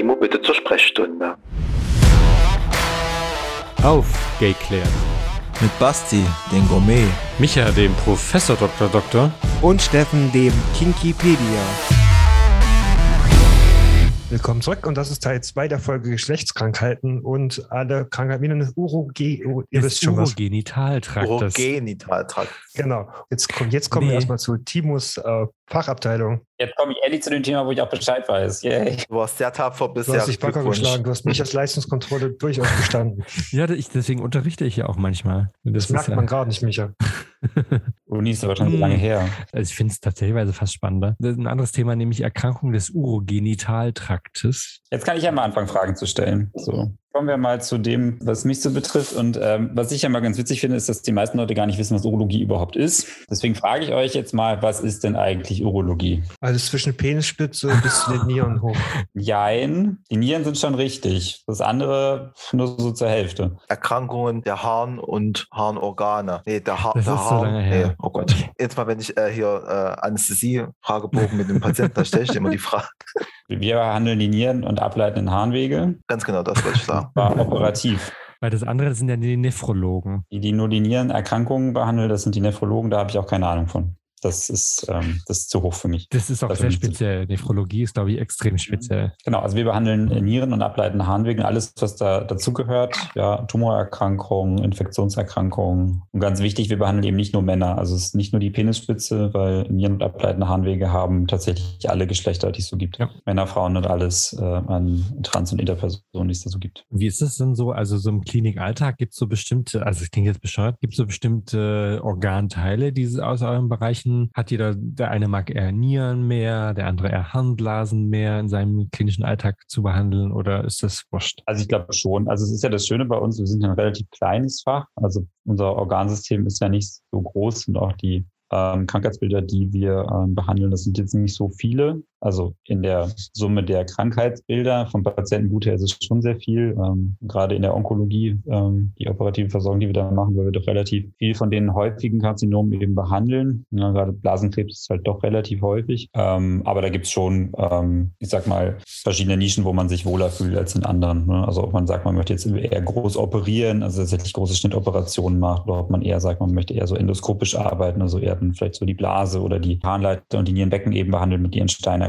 Timo bitte zur Sprechstunde. Aufgeklärt. Mit Basti, den Gourmet. Micha, dem Professor Dr. Doktor. Und Steffen, dem Kinkipedia. Willkommen zurück und das ist Teil 2 der Folge Geschlechtskrankheiten und alle Krankheiten wie eine Uroge, oh, ihr wisst schon was. Urogenitaltrakt. Urogenitaltrakt. Genau. Jetzt, kommt, jetzt kommen Nee. wir erstmal zu Timos äh, Fachabteilung. Jetzt komme ich endlich zu dem Thema, wo ich auch Bescheid weiß. Yay. Du warst sehr tapfer Du bisher. hast dich Glückwunsch. geschlagen, du hast mich als Leistungskontrolle durchaus bestanden. Ja, ich, deswegen unterrichte ich ja auch manchmal. Das ist merkt ja- man gerade nicht, Micha. Uni ist aber schon so Hm. lange her. Also ich finde es tatsächlich fast spannender. Das ist ein anderes Thema, nämlich Erkrankung des Urogenitaltraktes. Jetzt kann ich ja mal anfangen, Fragen zu stellen. So. Kommen wir mal zu dem, was mich so betrifft. Und ähm, was ich ja mal ganz witzig finde, ist, dass die meisten Leute gar nicht wissen, was Urologie überhaupt ist. Deswegen frage ich euch jetzt mal, was ist denn eigentlich Urologie? Also zwischen Penisspitze bis zu den Nieren hoch. Jein, die Nieren sind schon richtig. Das andere nur so zur Hälfte. Erkrankungen der Harn- und Harnorgane. Nee, der, ha Das der ist so Harn. lange her. Nee, oh Gott. Jetzt mal, wenn ich äh, hier äh, Anästhesie-Fragebogen mit dem Patienten, da stelle ich dir immer die Frage. Wir behandeln die Nieren und ableitenden Harnwege. Ganz genau, das wollte ich sagen. War operativ. Weil das andere das sind ja die Nephrologen. Die, die nur die Nierenerkrankungen behandeln, das sind die Nephrologen, da habe ich auch keine Ahnung von. Das ist, ähm, das ist zu hoch für mich. Das ist auch Dafür sehr nicht so- speziell. Nephrologie ist, glaube ich, extrem speziell. Genau, also wir behandeln äh, Nieren und ableitende Harnwege, alles, was da dazugehört. Ja, Tumorerkrankungen, Infektionserkrankungen. Und ganz wichtig, wir behandeln eben nicht nur Männer. Also es ist nicht nur die Penisspitze, weil Nieren und ableitende Harnwege haben tatsächlich alle Geschlechter, die es so gibt. Ja. Männer, Frauen und alles äh, an Trans- und Interpersonen, die es da so gibt. Wie ist das denn so? Also so im Klinikalltag gibt es so bestimmte, also es klingt jetzt bescheuert, gibt es so bestimmte Organteile, die aus euren Bereichen hat jeder, der eine mag eher Nieren mehr, der andere eher Harnblasen mehr in seinem klinischen Alltag zu behandeln oder ist das wurscht? Also ich glaube schon. Also es ist ja das Schöne bei uns, wir sind ein relativ kleines Fach. Also unser Organsystem ist ja nicht so groß und auch die ähm, Krankheitsbilder, die wir ähm, behandeln, das sind jetzt nicht so viele. Also in der Summe der Krankheitsbilder vom Patientengut her ist es schon sehr viel. Ähm, gerade in der Onkologie, ähm, die operative Versorgung, die wir da machen, weil wir doch relativ viel von den häufigen Karzinomen eben behandeln. Ja, gerade Blasenkrebs ist halt doch relativ häufig. Ähm, aber da gibt's schon, ähm, ich sag mal, verschiedene Nischen, wo man sich wohler fühlt als in anderen. Ne? Also ob man sagt, man möchte jetzt eher groß operieren, also tatsächlich große Schnittoperationen macht, oder ob man eher sagt, man möchte eher so endoskopisch arbeiten, also eher dann vielleicht so die Blase oder die Harnleiter und die Nierenbecken eben behandeln mit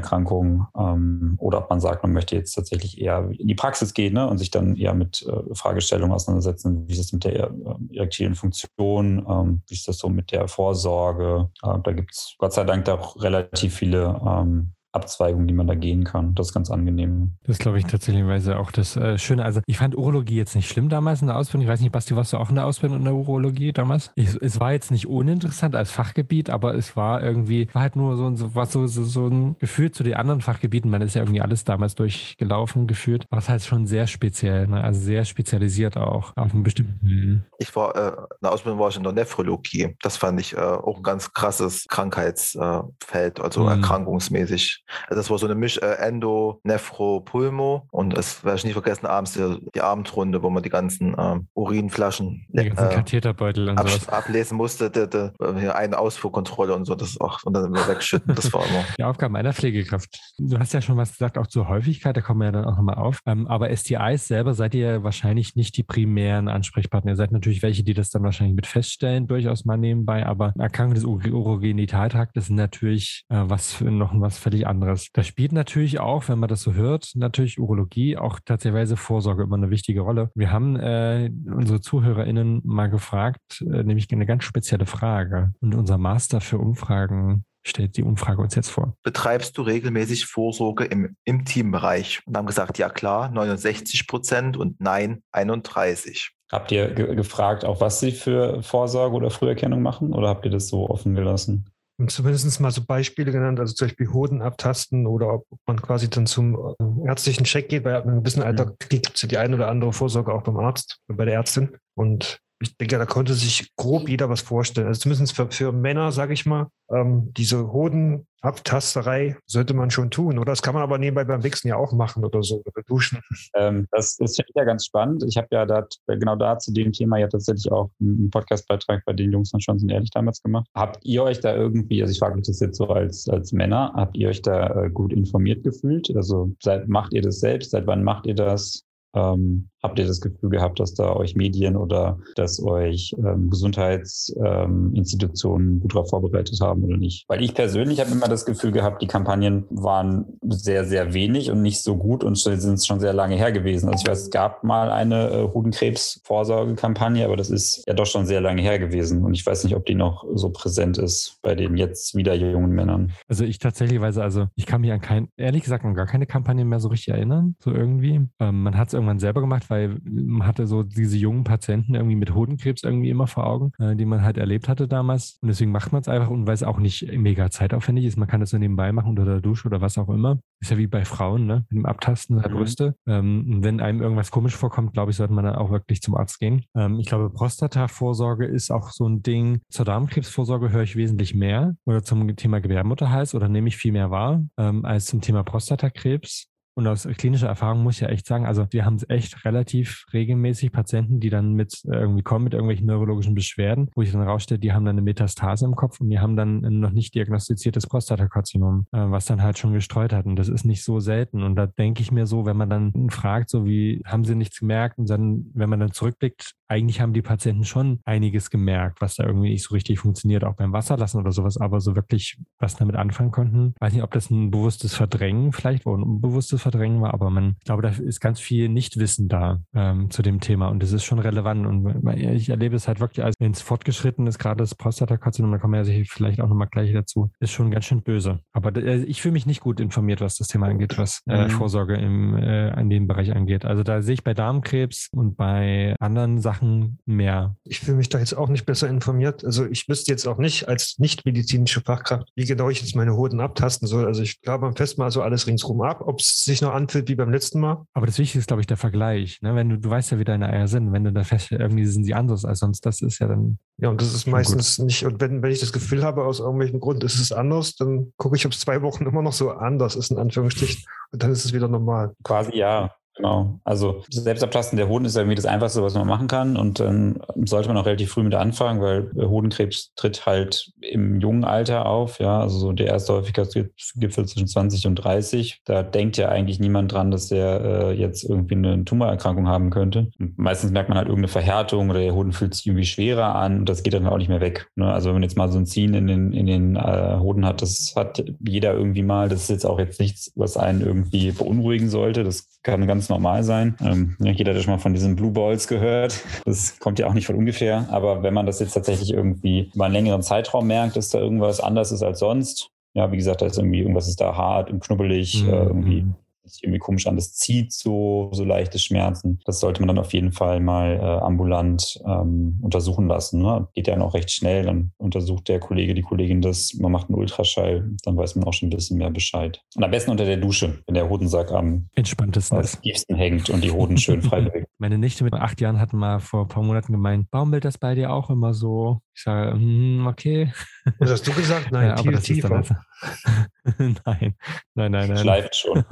Nierensteinerkrankungen. Ähm, oder ob man sagt, man möchte jetzt tatsächlich eher in die Praxis gehen ne? und sich dann eher mit äh, Fragestellungen auseinandersetzen, wie ist es mit der äh, erektilen Funktion, ähm, wie ist das so mit der Vorsorge. Äh, da gibt's Gott sei Dank auch relativ viele ähm, Abzweigungen, die man da gehen kann. Das ist ganz angenehm. Das glaube ich tatsächlich auch das äh, Schöne. Also ich fand Urologie jetzt nicht schlimm damals in der Ausbildung. Ich weiß nicht, Basti, warst du auch in der Ausbildung in der Urologie damals? Ich, es war jetzt nicht uninteressant als Fachgebiet, aber es war irgendwie, war halt nur so, ein- so, was so, so, so ein Gefühl zu den anderen Fachgebieten. Man ist ja irgendwie alles damals durchgelaufen, gefühlt. War es halt schon sehr speziell, ne? also sehr spezialisiert auch auf einen bestimmten. Ich war, äh, in der Ausbildung war ich in der Nephrologie. Das fand ich äh, auch ein ganz krasses Krankheitsfeld, äh, Feld, also Mhm. erkrankungsmäßig. Also das war so eine Misch äh, Endo, Nephro, Pulmo. Und es werde ich nie vergessen, abends die, die Abendrunde, wo man die ganzen ähm, Urinflaschen Die ganzen äh, Katheterbeutel und ab, sowas. ablesen musste. Die, die, hier eine Ausfuhrkontrolle und so, das auch, und dann immer wegschütten. Das war immer. Die Aufgaben einer Pflegekraft. Du hast ja schon was gesagt, auch zur Häufigkeit, da kommen wir ja dann auch nochmal auf. Ähm, aber STIs selber seid ihr wahrscheinlich nicht die primären Ansprechpartner. Ihr seid natürlich welche, die das dann wahrscheinlich mit feststellen, durchaus mal nebenbei. Aber Erkrankung des Ur- Urogenitaltraktes ist natürlich äh, was für, noch was völlig anderes. Da spielt natürlich auch, wenn man das so hört, natürlich Urologie, auch tatsächlich Vorsorge immer eine wichtige Rolle. Wir haben äh, unsere ZuhörerInnen mal gefragt, äh, nämlich eine ganz spezielle Frage. Und unser Master für Umfragen stellt die Umfrage uns jetzt vor. Betreibst du regelmäßig Vorsorge im, im Teambereich? Und haben gesagt, ja klar, 69 Prozent und nein, 31. Habt ihr ge gefragt, auch was sie für Vorsorge oder Früherkennung machen oder habt ihr das so offen gelassen? Zumindest mal so Beispiele genannt, also zum Beispiel Hoden abtasten oder ob man quasi dann zum äh, ärztlichen Check geht, weil ab einem gewissen Alter gibt es ja die ein oder andere Vorsorge auch beim Arzt, bei der Ärztin. Und ich denke, da konnte sich grob jeder was vorstellen. Also zumindest für, für Männer, sage ich mal, ähm, diese Hodenabtasterei sollte man schon tun. Oder das kann man aber nebenbei beim Wichsen ja auch machen oder so, oder duschen. Ähm, das ist ja ganz spannend. Ich habe ja da, genau da zu dem Thema ja tatsächlich auch einen Podcastbeitrag bei den Jungs Schon sind ehrlich damals gemacht. Habt ihr euch da irgendwie, also ich frage mich das jetzt so als, als Männer, habt ihr euch da äh, gut informiert gefühlt? Also seit, macht ihr das selbst? Seit wann macht ihr das? Ähm, habt ihr das Gefühl gehabt, dass da euch Medien oder dass euch ähm, Gesundheitsinstitutionen ähm, gut darauf vorbereitet haben oder nicht? Weil ich persönlich habe immer das Gefühl gehabt, die Kampagnen waren sehr, sehr wenig und nicht so gut und sind schon sehr lange her gewesen. Also ich weiß, es gab mal eine äh, Hodenkrebs-Vorsorgekampagne, aber das ist ja doch schon sehr lange her gewesen und ich weiß nicht, ob die noch so präsent ist bei den jetzt wieder jungen Männern. Also ich tatsächlich weiß, also ich kann mich an kein, ehrlich gesagt, an gar keine Kampagne mehr so richtig erinnern, so irgendwie. Ähm, man hat es irgendwann selber gemacht, weil man hatte so diese jungen Patienten irgendwie mit Hodenkrebs irgendwie immer vor Augen, äh, die man halt erlebt hatte damals. Und deswegen macht man es einfach und weil es auch nicht mega zeitaufwendig ist. Man kann das so nebenbei machen unter der Dusche oder was auch immer. Ist ja wie bei Frauen, ne? Mit dem Abtasten der mhm. Brüste. Ähm, und wenn einem irgendwas komisch vorkommt, glaube ich, sollte man dann auch wirklich zum Arzt gehen. Ähm, ich glaube, Prostata-Vorsorge ist auch so ein Ding. Zur Darmkrebsvorsorge höre ich wesentlich mehr oder zum Thema Gebärmutterhals oder nehme ich viel mehr wahr ähm, als zum Thema Prostatakrebs. Und aus klinischer Erfahrung muss ich ja echt sagen, also wir haben echt relativ regelmäßig Patienten, die dann mit äh, irgendwie kommen mit irgendwelchen neurologischen Beschwerden, wo ich dann rausstelle, die haben dann eine Metastase im Kopf und die haben dann ein noch nicht diagnostiziertes Prostatakarzinom, äh, was dann halt schon gestreut hat. Und das ist nicht so selten. Und da denke ich mir so, wenn man dann fragt, so wie haben sie nichts gemerkt? Und dann, wenn man dann zurückblickt, eigentlich haben die Patienten schon einiges gemerkt, was da irgendwie nicht so richtig funktioniert, auch beim Wasserlassen oder sowas, aber so wirklich was damit anfangen konnten. Weiß nicht, ob das ein bewusstes Verdrängen vielleicht oder ein unbewusstes Verdrängen war, aber man, ich glaube, da ist ganz viel Nichtwissen da ähm, zu dem Thema und das ist schon relevant und ich erlebe es halt wirklich, als wenn es fortgeschritten ist, gerade das Prostatakarzinom, da kommen wir ja vielleicht auch nochmal gleich dazu, ist schon ganz schön böse. Aber äh, ich fühle mich nicht gut informiert, was das Thema angeht, was äh, mhm. Vorsorge im, äh, an dem Bereich angeht. Also da sehe ich bei Darmkrebs und bei anderen Sachen Sachen mehr. Ich fühle mich da jetzt auch nicht besser informiert. Also ich wüsste jetzt auch nicht als nicht medizinische Fachkraft, wie genau ich jetzt meine Hoden abtasten soll. Also ich glaube, man fest mal so alles ringsrum ab, ob es sich noch anfühlt wie beim letzten Mal. Aber das Wichtigste ist, glaube ich, der Vergleich. Ne? Wenn du, du weißt ja, wie deine Eier sind. Wenn du da feststellst, irgendwie sind sie anders als sonst, das ist ja dann. Ja, und das ist meistens gut. nicht. Und wenn, wenn ich das Gefühl habe, aus irgendwelchen Grund ist es anders, dann gucke ich, ob es zwei Wochen immer noch so anders ist, in Anführungsstrichen. Und dann ist es wieder normal. Quasi ja. Genau. Also Selbstabtasten der Hoden ist irgendwie das Einfachste, was man machen kann. Und dann sollte man auch relativ früh mit anfangen, weil Hodenkrebs tritt halt im jungen Alter auf. Ja, also so der erste Häufigkeitsgipfel zwischen 20 und 30. Da denkt ja eigentlich niemand dran, dass der äh, jetzt irgendwie eine Tumorerkrankung haben könnte. Und meistens merkt man halt irgendeine Verhärtung oder der Hoden fühlt sich irgendwie schwerer an und das geht dann auch nicht mehr weg. Ne? Also wenn man jetzt mal so ein Ziehen in den, in den äh, Hoden hat, das hat jeder irgendwie mal. Das ist jetzt auch jetzt nichts, was einen irgendwie beunruhigen sollte. Das kann ganz normal sein. Ähm, jeder hat schon mal von diesen Blue Balls gehört. Das kommt ja auch nicht von ungefähr. Aber wenn man das jetzt tatsächlich irgendwie über einen längeren Zeitraum merkt, dass da irgendwas anders ist als sonst, ja, wie gesagt, da ist irgendwie irgendwas ist da hart und knubbelig, mhm. äh, irgendwie sich irgendwie komisch an, das zieht so, so leichte Schmerzen. Das sollte man dann auf jeden Fall mal äh, ambulant ähm, untersuchen lassen. Ne? Geht ja noch recht schnell, dann untersucht der Kollege, die Kollegin das, man macht einen Ultraschall, dann weiß man auch schon ein bisschen mehr Bescheid. Und am besten unter der Dusche, wenn der Hodensack am entspanntesten tiefsten hängt und die Hoden schön frei bewegt. Meine Nichte mit acht Jahren hat mal vor ein paar Monaten gemeint, baumelt das bei dir auch immer so? Ich sage, mm, okay. Was hast du gesagt? Nein, ja, viel tiefer. Also nein, nein, nein, nein. Schleift schon.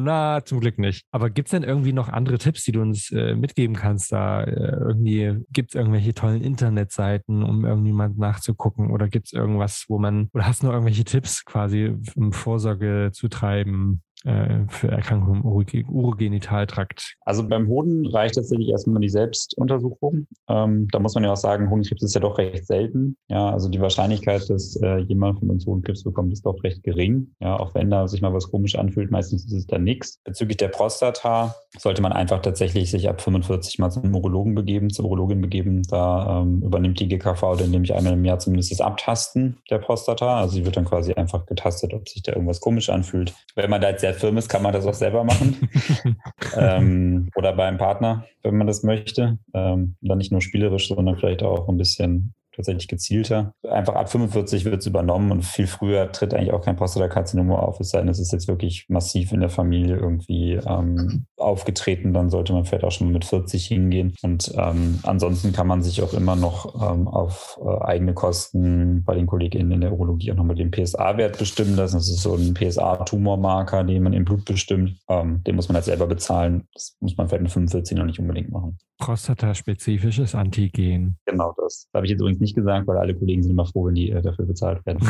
Na, zum Glück nicht. Aber gibt es denn irgendwie noch andere Tipps, die du uns äh, mitgeben kannst? Da äh, irgendwie gibt es irgendwelche tollen Internetseiten, um irgendwie mal nachzugucken? Oder gibt es irgendwas, wo man, oder hast du noch irgendwelche Tipps quasi, um Vorsorge zu treiben? Äh, für Erkrankungen im Urogenitaltrakt? Also beim Hoden reicht tatsächlich erstmal die Selbstuntersuchung. Ähm, da muss man ja auch sagen, Hodenkrebs ist ja doch recht selten. Ja, also die Wahrscheinlichkeit, dass äh, jemand von uns Hodenkrebs bekommt, ist doch recht gering. Ja, auch wenn da sich mal was komisch anfühlt, meistens ist es dann nichts. Bezüglich der Prostata sollte man einfach tatsächlich sich ab 45 mal zum Urologen begeben, zur Urologin begeben. Da ähm, übernimmt die GKV dann nämlich einmal im Jahr zumindest das Abtasten der Prostata. Also sie wird dann quasi einfach getastet, ob sich da irgendwas komisch anfühlt. Wenn man da jetzt sehr firm ist, kann man das auch selber machen. ähm, oder beim Partner, wenn man das möchte. Ähm, dann nicht nur spielerisch, sondern vielleicht auch ein bisschen tatsächlich gezielter. Einfach ab 45 wird es übernommen und viel früher tritt eigentlich auch kein Prostatakarzinom auf, es sei denn, es ist jetzt wirklich massiv in der Familie irgendwie ähm, aufgetreten, dann sollte man vielleicht auch schon mit 40 hingehen. Und ähm, ansonsten kann man sich auch immer noch ähm, auf äh, eigene Kosten bei den KollegInnen in der Urologie auch nochmal den PSA-Wert bestimmen lassen. Das ist so ein PSA-Tumormarker, den man im Blut bestimmt. Ähm, den muss man halt selber bezahlen. Das muss man vielleicht mit 45 noch nicht unbedingt machen. Prostataspezifisches Antigen. Genau das. Das habe ich jetzt übrigens nicht gesagt, weil alle Kollegen sind immer froh, wenn die äh, dafür bezahlt werden.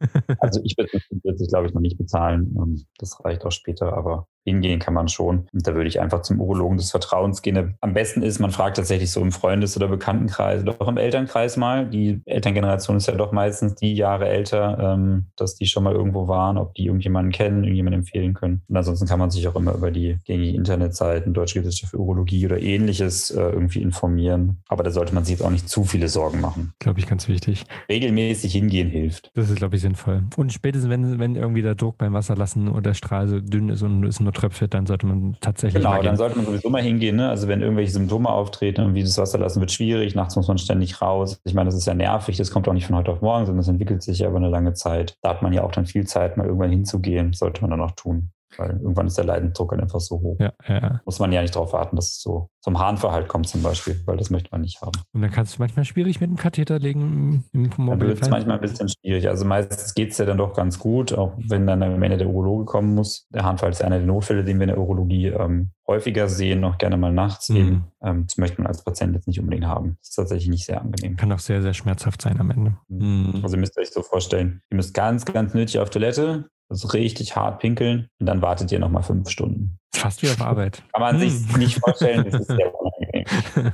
also ich würde es, glaube ich, noch nicht bezahlen. Ähm, das reicht auch später, aber hingehen kann man schon. Und da würde ich einfach zum Urologen des Vertrauens gehen. Am besten ist, man fragt tatsächlich so im Freundes- oder Bekanntenkreis oder auch im Elternkreis mal. Die Elterngeneration ist ja doch meistens die Jahre älter, ähm, dass die schon mal irgendwo waren, ob die irgendjemanden kennen, irgendjemanden empfehlen können. Und ansonsten kann man sich auch immer über die gängigen Internetseiten, Deutsche Gesellschaft für Urologie oder ähnliches äh, irgendwie informieren. Aber da sollte man sich jetzt auch nicht zu viele Sorgen machen. Glaube ich, ganz wichtig. Regelmäßig hingehen hilft. Das ist, glaube ich, sinnvoll. Und spätestens, wenn, wenn irgendwie der Druck beim Wasserlassen oder der Strahl so dünn ist und es nur tröpfelt, dann sollte man tatsächlich. Genau, dann sollte man sowieso mal hingehen. Ne? Also wenn irgendwelche Symptome auftreten und wie das Wasser lassen wird schwierig, nachts muss man ständig raus. Ich meine, das ist ja nervig, das kommt auch nicht von heute auf morgen, sondern das entwickelt sich ja über eine lange Zeit. Da hat man ja auch dann viel Zeit, mal irgendwann hinzugehen, sollte man dann auch tun. Weil irgendwann ist der Leidensdruck halt einfach so hoch. Ja, ja. Muss man ja nicht darauf warten, dass es so zum Harnverhalt kommt zum Beispiel, weil das möchte man nicht haben. Und dann kannst du manchmal schwierig mit dem Katheter legen im Dann wird es manchmal ein bisschen schwierig. Also meistens geht es ja dann doch ganz gut, auch wenn dann am Ende der Urologe kommen muss. Der Harnfall ist einer der Notfälle, den wir in der Urologie ähm, häufiger sehen, noch gerne mal nachts mhm. eben. Ähm, das möchte man als Patient jetzt nicht unbedingt haben. Das ist tatsächlich nicht sehr angenehm. Kann auch sehr, sehr schmerzhaft sein am Ende. Mhm. Also ihr müsst euch so vorstellen, ihr müsst ganz, ganz nötig auf Toilette, also richtig hart pinkeln und dann wartet ihr nochmal fünf Stunden. Fast wie auf Arbeit. Kann man sich hm. nicht vorstellen, das ist sehr unangenehm.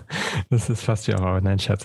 Das ist fast wie auf Arbeit, nein, Schatz.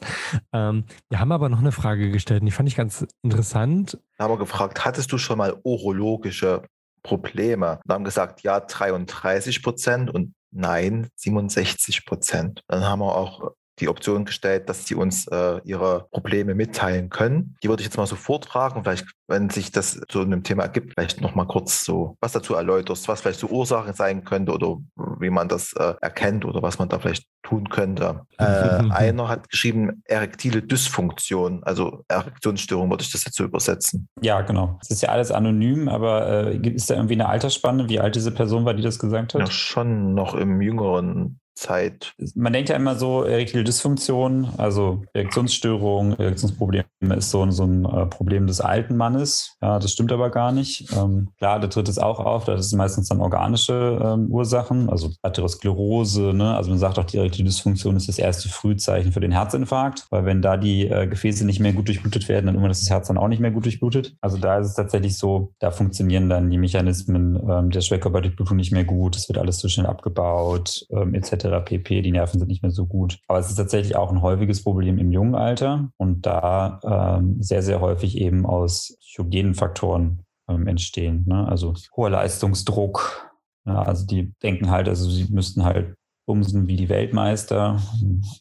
Ähm, wir haben aber noch eine Frage gestellt und die fand ich ganz interessant. Wir haben gefragt, hattest du schon mal urologische Probleme? Wir haben gesagt, ja, 33 Prozent und nein, 67 Prozent. Dann haben wir auch die Option gestellt, dass sie uns äh, ihre Probleme mitteilen können. Die würde ich jetzt mal so vortragen. Vielleicht, wenn sich das zu einem Thema ergibt, vielleicht noch mal kurz so was dazu erläuterst, was vielleicht so Ursachen sein könnte oder wie man das äh, erkennt oder was man da vielleicht tun könnte. Äh, einer hat geschrieben, erektile Dysfunktion, also Erektionsstörung, würde ich das jetzt so übersetzen. Ja, genau. Es ist ja alles anonym, aber äh, ist da irgendwie eine Altersspanne, wie alt diese Person war, die das gesagt hat? Ja, schon noch im jüngeren Zeit. Man denkt ja immer so, erektile Dysfunktion, also Erektionsstörung, Erektionsprobleme ist so, so ein äh, Problem des alten Mannes. Ja, das stimmt aber gar nicht. Ähm, klar, da tritt es auch auf, das sind meistens dann organische ähm, Ursachen, also Atherosklerose, ne? also man sagt auch, die erektile Dysfunktion ist das erste Frühzeichen für den Herzinfarkt, weil wenn da die äh, Gefäße nicht mehr gut durchblutet werden, dann ist das Herz dann auch nicht mehr gut durchblutet. Also da ist es tatsächlich so, da funktionieren dann die Mechanismen ähm, der Schwellkörperdurchblutung nicht mehr gut, es wird alles zu schnell abgebaut, ähm, pp. Die Nerven sind nicht mehr so gut. Aber es ist tatsächlich auch ein häufiges Problem im jungen Alter und da ähm, sehr, sehr häufig eben aus hygienen Faktoren ähm, entstehen. Ne? Also hoher Leistungsdruck. Ja, also die denken halt, also sie müssten halt bumsen wie die Weltmeister.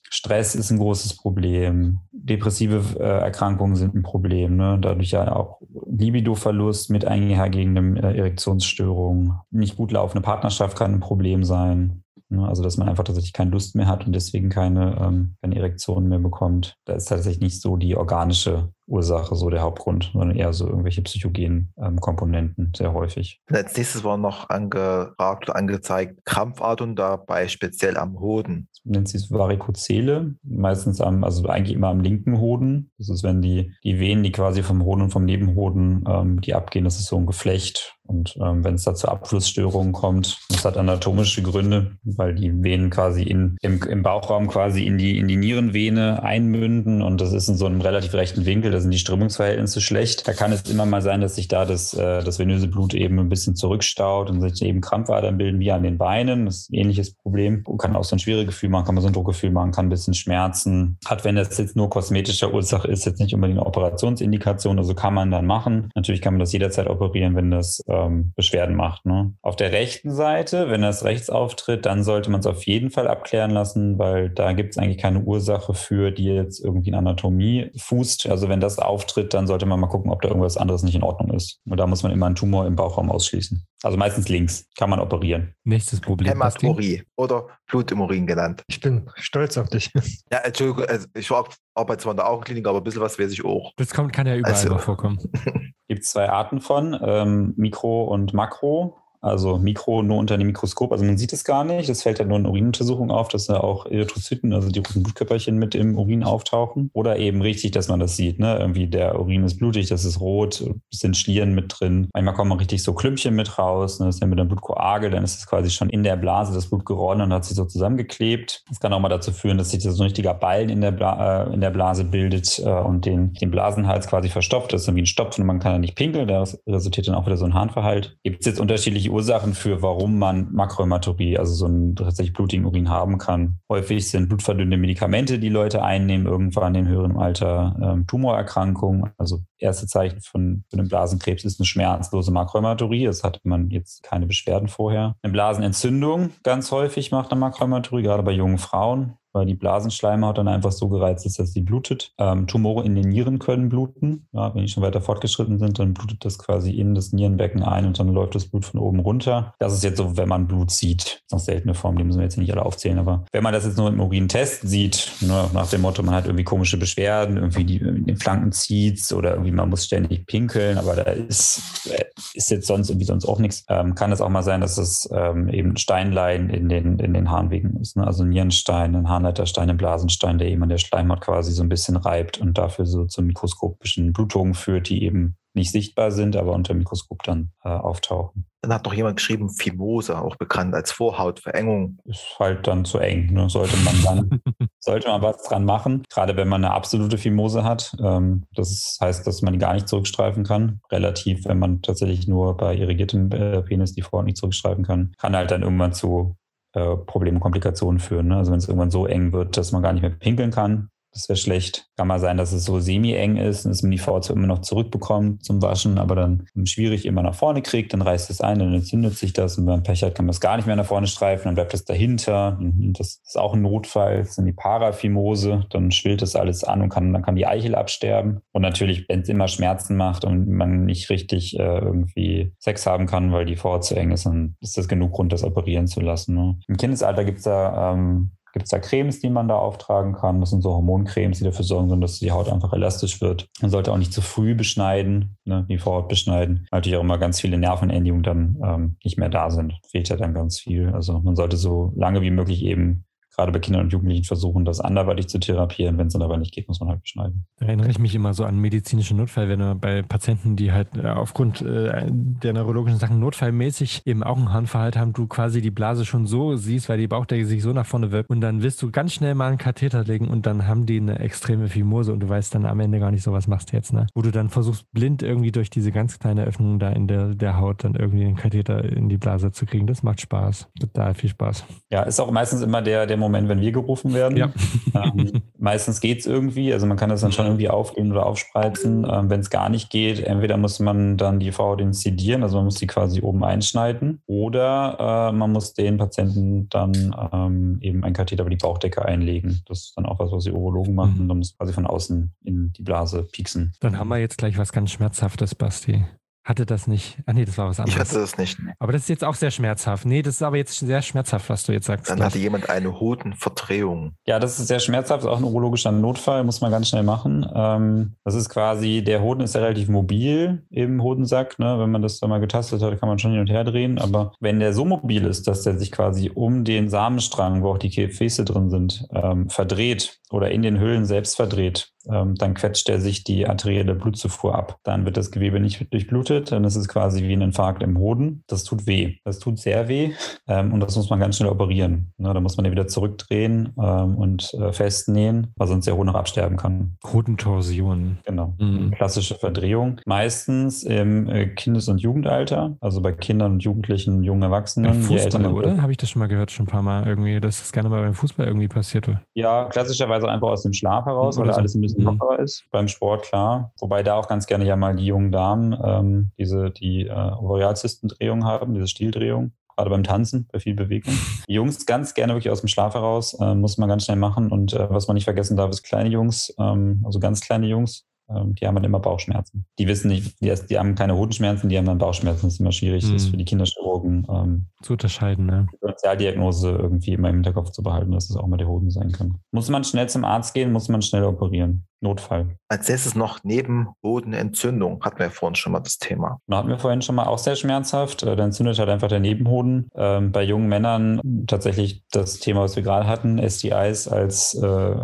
Stress ist ein großes Problem. Depressive äh, Erkrankungen sind ein Problem. Ne? Dadurch ja auch Libidoverlust mit einhergehenden äh, Erektionsstörungen. Nicht gut laufende Partnerschaft kann ein Problem sein. Ne? Also dass man einfach tatsächlich keine Lust mehr hat und deswegen keine, ähm, keine Erektion mehr bekommt. Da ist tatsächlich nicht so die organische Ursache so der Hauptgrund, sondern eher so irgendwelche psychogenen ähm, Komponenten sehr häufig. Als nächstes war noch angefragt oder angezeigt Krampfadern dabei speziell am Hoden. Das nennt sich Varikozele, meistens am, also eigentlich immer am linken Hoden. Das ist, wenn die, die Venen, die quasi vom Hoden und vom Nebenhoden, ähm, die abgehen, das ist so ein Geflecht. Und ähm, wenn es da zu Abflussstörungen kommt, das hat anatomische Gründe, weil die Venen quasi in, im, im Bauchraum quasi in die, in die Nierenvene einmünden und das ist in so einem relativ rechten Winkel da sind die Strömungsverhältnisse schlecht. Da kann es immer mal sein, dass sich da das, äh, das venöse Blut eben ein bisschen zurückstaut und sich eben Krampfadern bilden wie an den Beinen. Das ist ein ähnliches Problem. Kann auch so ein Schweregefühl machen, kann man so ein Druckgefühl machen, kann ein bisschen Schmerzen. Hat, wenn das jetzt nur kosmetischer Ursache ist, jetzt nicht unbedingt eine Operationsindikation, also kann man dann machen. Natürlich kann man das jederzeit operieren, wenn das ähm, Beschwerden macht. Ne? Auf der rechten Seite wenn das rechts auftritt, dann sollte man es auf jeden Fall abklären lassen, weil da gibt es eigentlich keine Ursache für, die jetzt irgendwie in Anatomie fußt. Also wenn das auftritt, dann sollte man mal gucken, ob da irgendwas anderes nicht in Ordnung ist. Und da muss man immer einen Tumor im Bauchraum ausschließen. Also meistens links kann man operieren. Nächstes Problem. Hämaturie oder Blut im Urin genannt. Ich bin stolz auf dich. Ja, Entschuldigung, also ich war, arbeite zwar in der Augenklinik, aber ein bisschen was weiß ich auch. Das kommt, kann ja überall Also- vorkommen. Gibt es zwei Arten von, ähm, Mikro und Makro. Also Mikro nur unter dem Mikroskop, also man sieht es gar nicht. Es fällt ja nur in Urinuntersuchungen auf, dass da auch Erythrozyten, also die roten Blutkörperchen mit im Urin auftauchen. Oder eben richtig, dass man das sieht. Ne? Irgendwie der Urin ist blutig, das ist rot, bisschen Schlieren mit drin. Manchmal kommen richtig so Klümpchen mit raus. Ne? Das ist ja mit einem Blutkoagel, dann ist es quasi schon in der Blase das Blut geronnen und hat sich so zusammengeklebt. Das kann auch mal dazu führen, dass sich so ein richtiger Ballen in der, Bla äh, in der Blase bildet äh, und den, den Blasenhals quasi verstopft. Das ist dann wie ein Stopfen und man kann da nicht pinkeln. Daraus resultiert dann auch wieder so ein Harnverhalt. Gibt es jetzt unterschiedliche Ursachen für, warum man Makrohämaturie, also so einen tatsächlich blutigen Urin haben kann. Häufig sind blutverdünnende Medikamente, die Leute einnehmen, irgendwann in höherem Alter ähm, Tumorerkrankungen. Also erste Zeichen von, von einem Blasenkrebs ist eine schmerzlose Makrohämaturie. Das hat man jetzt keine Beschwerden vorher. Eine Blasenentzündung ganz häufig macht eine Makrohämaturie, gerade bei jungen Frauen weil die Blasenschleimhaut dann einfach so gereizt ist, dass sie blutet. Ähm, Tumore in den Nieren können bluten. Ja, wenn die schon weiter fortgeschritten sind, dann blutet das quasi in das Nierenbecken ein und dann läuft das Blut von oben runter. Das ist jetzt so, wenn man Blut sieht. Das ist noch seltene Form, die müssen wir jetzt nicht alle aufzählen. Aber wenn man das jetzt nur im Urintest sieht, ne, nach dem Motto, man hat irgendwie komische Beschwerden, irgendwie die in den Flanken zieht oder irgendwie man muss ständig pinkeln, aber da ist, äh, ist jetzt sonst irgendwie sonst auch nichts, ähm, kann es auch mal sein, dass es ähm, eben Steinlein in den, in den Harnwegen ist. Ne? Also Nierenstein, ein Harnleiterstein, ein Blasenstein, der eben an der Schleimhaut quasi so ein bisschen reibt und dafür so zu mikroskopischen Blutungen führt, die eben nicht sichtbar sind, aber unter dem Mikroskop dann äh, auftauchen. Dann hat noch jemand geschrieben, Fimose, auch bekannt als Vorhautverengung. Ist halt dann zu eng. Ne? Sollte man dann, sollte man was dran machen, gerade wenn man eine absolute Fimose hat. Ähm, das heißt, dass man die gar nicht zurückstreifen kann. Relativ, wenn man tatsächlich nur bei irrigiertem äh, Penis die Vorhaut nicht zurückstreifen kann, kann halt dann irgendwann zu äh, Problemen, Komplikationen führen. Ne? Also wenn es irgendwann so eng wird, dass man gar nicht mehr pinkeln kann, das wäre schlecht. Kann mal sein, dass es so semi-eng ist und dass man die zwar immer noch zurückbekommt zum Waschen, aber dann schwierig immer nach vorne kriegt, dann reißt es ein, dann entzündet sich das und wenn man Pech hat, kann man es gar nicht mehr nach vorne streifen, dann bleibt das dahinter. Und das ist auch ein Notfall. Das dann die Paraphimose, dann schwillt das alles an und kann, dann kann die Eichel absterben. Und natürlich, wenn es immer Schmerzen macht und man nicht richtig äh, irgendwie Sex haben kann, weil die Vorhaut zu eng ist, dann ist das genug Grund, das operieren zu lassen. Ne? Im Kindesalter gibt es da ähm, gibt es da Cremes, die man da auftragen kann. Das sind so Hormoncremes, die dafür sorgen, dass die Haut einfach elastisch wird. Man sollte auch nicht zu früh beschneiden, ne, die Vorhaut beschneiden. Natürlich auch immer ganz viele Nervenendigungen dann ähm, nicht mehr da sind. Fehlt ja dann ganz viel. Also man sollte so lange wie möglich eben gerade bei Kindern und Jugendlichen versuchen, das anderweitig zu therapieren. Wenn es dann aber nicht geht, muss man halt beschneiden. Da erinnere ich mich immer so an medizinische du bei Patienten, die halt äh, aufgrund äh, der neurologischen Sachen notfallmäßig eben auch ein Harnverhalt haben, du quasi die Blase schon so siehst, weil die Bauchdecke sich so nach vorne wirkt und dann willst du ganz schnell mal einen Katheter legen und dann haben die eine extreme Fimose und du weißt dann am Ende gar nicht so, was machst du jetzt, ne? Wo du dann versuchst, blind irgendwie durch diese ganz kleine Öffnung da in der, der Haut dann irgendwie den Katheter in die Blase zu kriegen. Das macht Spaß. Total viel Spaß. Ja, ist auch meistens immer der, der Moment, wenn wir gerufen werden. Ja. Ähm, meistens geht es irgendwie, also man kann das dann schon irgendwie auflegen oder aufspreizen. Ähm, wenn es gar nicht geht, entweder muss man dann die Vorhaut inzidieren, also man muss die quasi oben einschneiden, oder äh, man muss den Patienten dann ähm, eben ein Katheter über die Bauchdecke einlegen. Das ist dann auch was, was die Urologen machen. Mhm. Da muss quasi von außen in die Blase pieksen. Dann haben wir jetzt gleich was ganz Schmerzhaftes, Basti. Hatte das nicht? Ah nee, das war was Ich anderes. hatte das nicht. Aber das ist jetzt auch sehr schmerzhaft. Nee, das ist aber jetzt sehr schmerzhaft, was du jetzt sagst. Dann gleich. hatte jemand eine Hodenverdrehung. Ja, das ist sehr schmerzhaft, ist auch ein urologischer Notfall, muss man ganz schnell machen. Ähm, das ist quasi, der Hoden ist ja relativ mobil im Hodensack. Ne? Wenn man das da mal getastet hat, kann man schon hin und her drehen. Aber wenn der so mobil ist, dass der sich quasi um den Samenstrang, wo auch die Gefäße drin sind, ähm, verdreht oder in den Hüllen selbst verdreht, dann quetscht er sich die arterielle Blutzufuhr ab. Dann wird das Gewebe nicht durchblutet, dann ist es quasi wie ein Infarkt im Hoden. Das tut weh. Das tut sehr weh ähm, und das muss man ganz schnell operieren. Ne, da muss man den wieder zurückdrehen ähm, und äh, festnähen, weil sonst der Hoden noch absterben kann. Hodentorsion. Genau. Mhm. Klassische Verdrehung. Meistens im äh, Kindes- und Jugendalter, also bei Kindern und Jugendlichen, jungen Erwachsenen. Älter Fußball, oder? Habe ich das schon mal gehört, schon ein paar Mal irgendwie, dass das gerne mal beim Fußball irgendwie passiert. Ja, klassischerweise einfach aus dem Schlaf heraus, weil Oder da so. alles ein bisschen Mhm. lockerer ist. Beim Sport, klar. Wobei da auch ganz gerne ja mal die jungen Damen ähm, diese, die äh, Ovarialzystendrehung haben, diese Stieldrehung. gerade beim Tanzen, bei viel Bewegung. Die Jungs ganz gerne wirklich aus dem Schlaf heraus, äh, muss man ganz schnell machen. Und äh, was man nicht vergessen darf, ist kleine Jungs, ähm, also ganz kleine Jungs, die haben dann immer Bauchschmerzen. Die wissen nicht, die, die, haben keine Hodenschmerzen, die haben dann Bauchschmerzen. Das ist immer schwierig, mhm. das ist für die Kinderchirurgen ähm, zu unterscheiden. Ne? Differentialdiagnose irgendwie immer im Hinterkopf zu behalten, dass es auch mal der Hoden sein kann. Muss man schnell zum Arzt gehen, muss man schnell operieren. Notfall. Als nächstes noch Nebenhodenentzündung. Hatten wir vorhin schon mal das Thema. Hatten wir vorhin schon mal auch sehr schmerzhaft. Äh, da entzündet halt einfach der Nebenhoden. Ähm, bei jungen Männern tatsächlich das Thema, was wir gerade hatten, STIs als äh,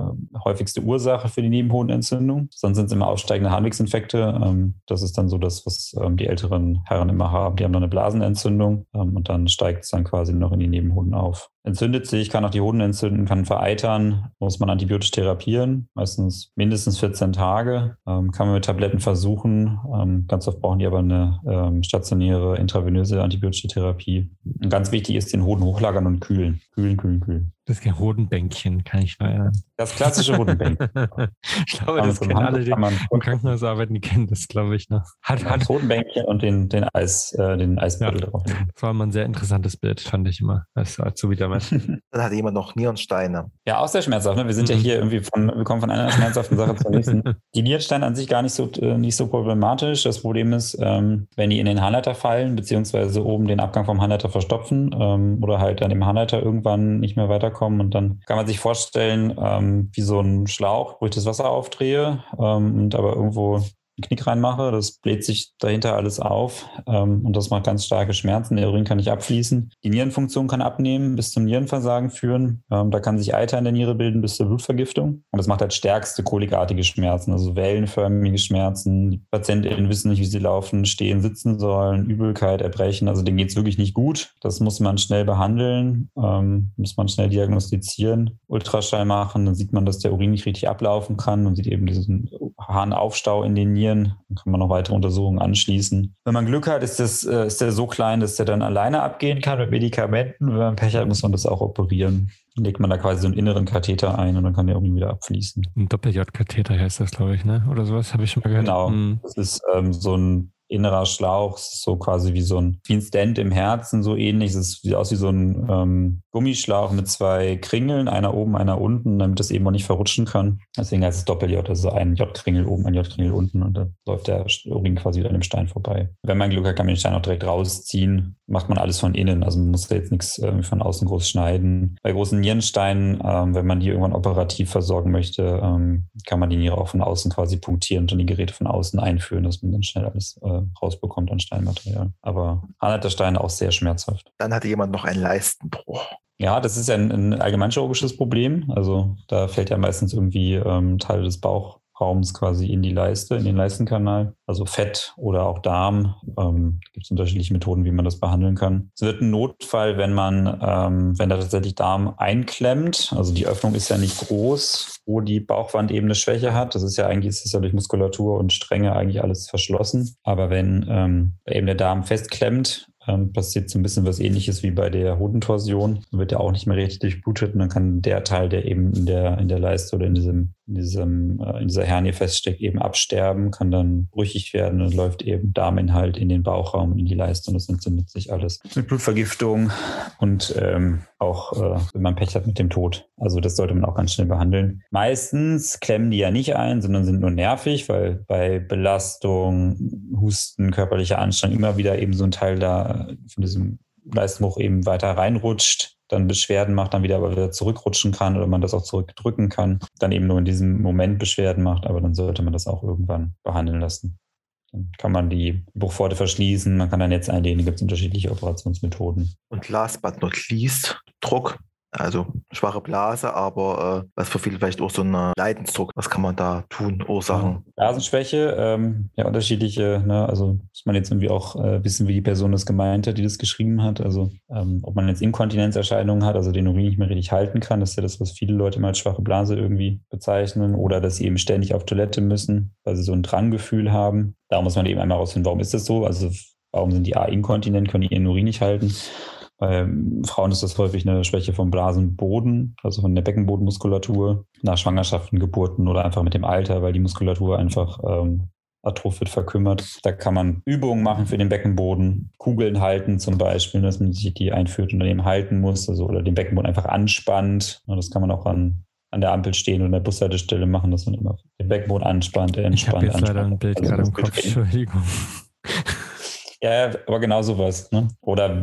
häufigste Ursache für die Nebenhodenentzündung. Sonst sind es immer aussteigende Harnwegsinfekte. Ähm, das ist dann so das, was ähm, die älteren Herren immer haben. Die haben dann eine Blasenentzündung ähm, und dann steigt es dann quasi noch in die Nebenhoden auf entzündet sich, kann auch die Hoden entzünden, kann vereitern, muss man antibiotisch therapieren, meistens mindestens 14 Tage, ähm, kann man mit Tabletten versuchen. Ähm, ganz oft brauchen die aber eine ähm, stationäre intravenöse antibiotische Therapie. Und ganz wichtig ist, den Hoden hochlagern und kühlen. Kühlen, kühlen, kühlen. Das ist kein Hodenbänkchen, kann ich erinnern. Das klassische Hodenbänkchen. ich glaube, das kennen alle, die im Krankenhaus arbeiten, die kennen das, glaube ich, noch. Hat, hat das Hodenbänkchen und den, den, Eis, äh, den Eisbeutel ja, drauf. Das war immer ein sehr interessantes Bild, fand ich immer, als, als so wie damals. Dann hatte jemand noch Nierensteine. Ja, auch sehr schmerzhaft. Ne? Wir sind mhm. ja hier irgendwie von, wir kommen von einer schmerzhaften Sache zur nächsten. Die Nierensteine an sich gar nicht so, äh, nicht so problematisch. Das Problem ist, ähm, wenn die in den Harnleiter fallen, beziehungsweise oben den Abgang vom Harnleiter verstopfen ähm, oder halt dann im Harnleiter irgendwann nicht mehr weiterkommen, kommen. Und dann kann man sich vorstellen, ähm, wie so ein Schlauch, wo ich das Wasser aufdrehe ähm, und aber irgendwo Knick reinmache. Das bläht sich dahinter alles auf ähm, und das macht ganz starke Schmerzen. Der Urin kann nicht abfließen. Die Nierenfunktion kann abnehmen, bis zum Nierenversagen führen. Ähm, da kann sich Eiter in der Niere bilden bis zur Blutvergiftung. Und das macht halt stärkste kolikartige Schmerzen, also wellenförmige Schmerzen. Die PatientInnen wissen nicht, wie sie laufen, stehen, sitzen sollen, Übelkeit, Erbrechen. Also denen geht es wirklich nicht gut. Das muss man schnell behandeln, ähm, muss man schnell diagnostizieren, Ultraschall machen. Dann sieht man, dass der Urin nicht richtig ablaufen kann und sieht eben diesen Harnaufstau in den Nieren. Dann kann man noch weitere Untersuchungen anschließen. Wenn man Glück hat, ist, das, äh, ist der so klein, dass der dann alleine abgehen kann mit Medikamenten. Wenn man Pech hat, muss man das auch operieren. Dann legt man da quasi so einen inneren Katheter ein und dann kann der irgendwie wieder abfließen. Ein Doppel-J-Katheter heißt das, glaube ich, ne? Oder sowas habe ich schon mal gehört. Genau. Mhm. Das ist ähm, so ein innerer Schlauch, so quasi wie so ein, wie ein Stand im Herzen, so ähnlich. Es sieht aus wie so ein ähm, Gummischlauch mit zwei Kringeln, einer oben, einer unten, damit es eben auch nicht verrutschen kann. Deswegen heißt es Doppel-J, also ein J-Kringel oben, ein J-Kringel unten und dann läuft der Urin quasi wieder an dem Stein vorbei. Wenn man Glück hat, kann man den Stein auch direkt rausziehen. Macht man alles von innen, also man muss da jetzt nichts äh, von außen groß schneiden. Bei großen Nierensteinen, ähm, wenn man die irgendwann operativ versorgen möchte, ähm, kann man die Niere auch von außen quasi punktieren und dann die Geräte von außen einführen, dass man dann schnell alles äh, rausbekommt an Steinmaterial. Aber Steine auch sehr schmerzhaft. Dann hatte jemand noch einen Leistenbruch. Ja, das ist ja ein, ein allgemeinchirurgisches Problem. Also da fällt ja meistens irgendwie ähm, Teil des Bauchraums quasi in die Leiste, in den Leistenkanal. Also Fett oder auch Darm. Ähm, Gibt es unterschiedliche Methoden, wie man das behandeln kann. Es wird ein Notfall, wenn man, ähm, wenn da tatsächlich Darm einklemmt. Also die Öffnung ist ja nicht groß, wo die Bauchwand eben eine Schwäche hat. Das ist ja eigentlich, ist ja durch Muskulatur und Stränge eigentlich alles verschlossen. Aber wenn ähm, eben der Darm festklemmt, ähm, passiert so ein bisschen was ähnliches wie bei der Hodentorsion. Dann wird ja auch nicht mehr richtig durchblutet und dann kann der Teil, der eben in der, in der Leiste oder in diesem, in diesem, äh, in dieser Hernie feststeckt, eben absterben, kann dann brüchig werden und läuft eben Darminhalt in den Bauchraum in die Leiste und das entzündet sich alles. Mit Blutvergiftung und ähm, auch, äh, wenn man Pech hat mit dem Tod. Also das sollte man auch ganz schnell behandeln. Meistens klemmen die ja nicht ein, sondern sind nur nervig, weil bei Belastung, Husten, körperlicher Anstrengung immer wieder eben so ein Teil da von diesem Leistenbruch eben weiter reinrutscht, dann Beschwerden macht, dann wieder aber wieder zurückrutschen kann oder man das auch zurückdrücken kann, dann eben nur in diesem Moment Beschwerden macht, aber dann sollte man das auch irgendwann behandeln lassen. Dann kann man die Bruchpforte verschließen, man kann dann jetzt einlegen, gibt es unterschiedliche Operationsmethoden. Und last but not least, Druck. Also schwache Blase, aber äh, was für viele vielleicht auch so ein Leidensdruck. Was kann man da tun? Ursachen? Blasenschwäche, ähm, ja, unterschiedliche, ne? also muss man jetzt irgendwie auch äh, wissen, wie die Person das gemeint hat, die das geschrieben hat. Also ähm, ob man jetzt Inkontinenzerscheinungen hat, also den Urin nicht mehr richtig halten kann, das ist ja das, was viele Leute mal als schwache Blase irgendwie bezeichnen, oder dass sie eben ständig auf Toilette müssen, weil sie so ein Dranggefühl haben. Da muss man eben einmal rausfinden, warum ist das so? Also warum sind die A inkontinent, können ihren Urin nicht halten? Bei Frauen ist das häufig eine Schwäche vom Blasenboden, also von der Beckenbodenmuskulatur, nach Schwangerschaften, Geburten oder einfach mit dem Alter, weil die Muskulatur einfach ähm, Atroph wird verkümmert. Da kann man Übungen machen für den Beckenboden, Kugeln halten zum Beispiel, dass man sich die einführt und daneben halten muss, also oder den Beckenboden einfach anspannt. Und das kann man auch an, an der Ampel stehen und an der Bushaltestelle machen, dass man immer den Beckenboden anspannt, Ich habe entspannt, jetzt leider anspannt. ein Bild Also gerade im Kopf. Entschuldigung. Ja, aber genau sowas. Ne? Oder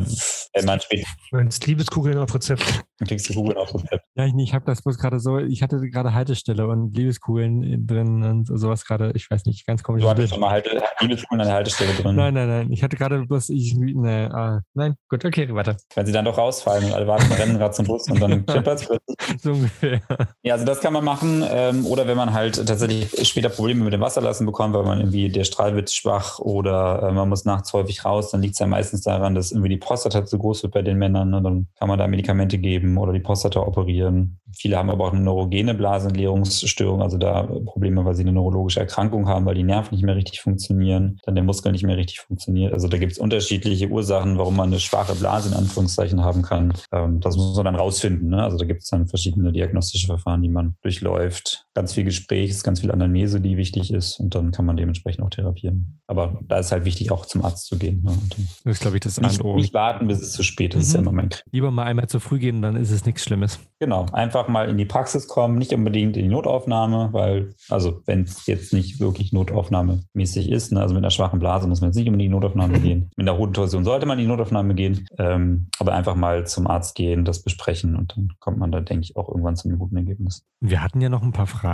man später Meinst Liebeskugeln auf Rezept? kriegst du Kugeln auf Rezept. Ja, ich, ich habe das bloß gerade so, ich hatte gerade Haltestelle und Liebeskugeln drin und sowas gerade, ich weiß nicht, ganz komisch. Du hattest schon mal Halte, Liebeskugeln an der Haltestelle drin. Nein, nein, nein. Ich hatte gerade bloß, ich, ne, ah, nein, gut, okay, weiter. Wenn sie dann doch rausfallen und alle warten, rennen gerade zum Bus und dann klimpert es plötzlich. So ungefähr. Ja, also das kann man machen. Ähm, oder wenn man halt tatsächlich später Probleme mit dem Wasserlassen bekommt, weil man irgendwie der Strahl wird schwach oder äh, man muss nachts häufig raus, dann liegt es ja meistens daran, dass irgendwie die Prostata zu groß wird bei den Männern. Und dann kann man da Medikamente geben oder die Prostata operieren. Viele haben aber auch eine neurogene Blasenentleerungsstörung, also da Probleme, weil sie eine neurologische Erkrankung haben, weil die Nerven nicht mehr richtig funktionieren, dann der Muskel nicht mehr richtig funktioniert. Also da gibt es unterschiedliche Ursachen, warum man eine schwache Blase in Anführungszeichen haben kann. Ähm, das muss man dann rausfinden. Ne? Also da gibt es dann verschiedene diagnostische Verfahren, die man durchläuft. Ganz viel Gespräch, ist ganz viel Anamnese, die wichtig ist und dann kann man dementsprechend auch therapieren. Aber da ist halt wichtig, auch zum Arzt zu gehen. Ne? Das ist, glaube ich, das nicht, nicht warten, bis es zu spät ist. Das ist ja Mhm. immer mein Krieg. Lieber mal einmal zu früh gehen, dann ist es nichts Schlimmes. Genau, einfach mal in die Praxis kommen, nicht unbedingt in die Notaufnahme, weil, also wenn es jetzt nicht wirklich notaufnahmemäßig ist, ne, also mit einer schwachen Blase muss man jetzt nicht unbedingt in die Notaufnahme gehen. Mit einer hohen Torsion sollte man in die Notaufnahme gehen, ähm, aber einfach mal zum Arzt gehen, das besprechen und dann kommt man da, denke ich, auch irgendwann zu einem guten Ergebnis. Wir hatten ja noch ein paar Fragen,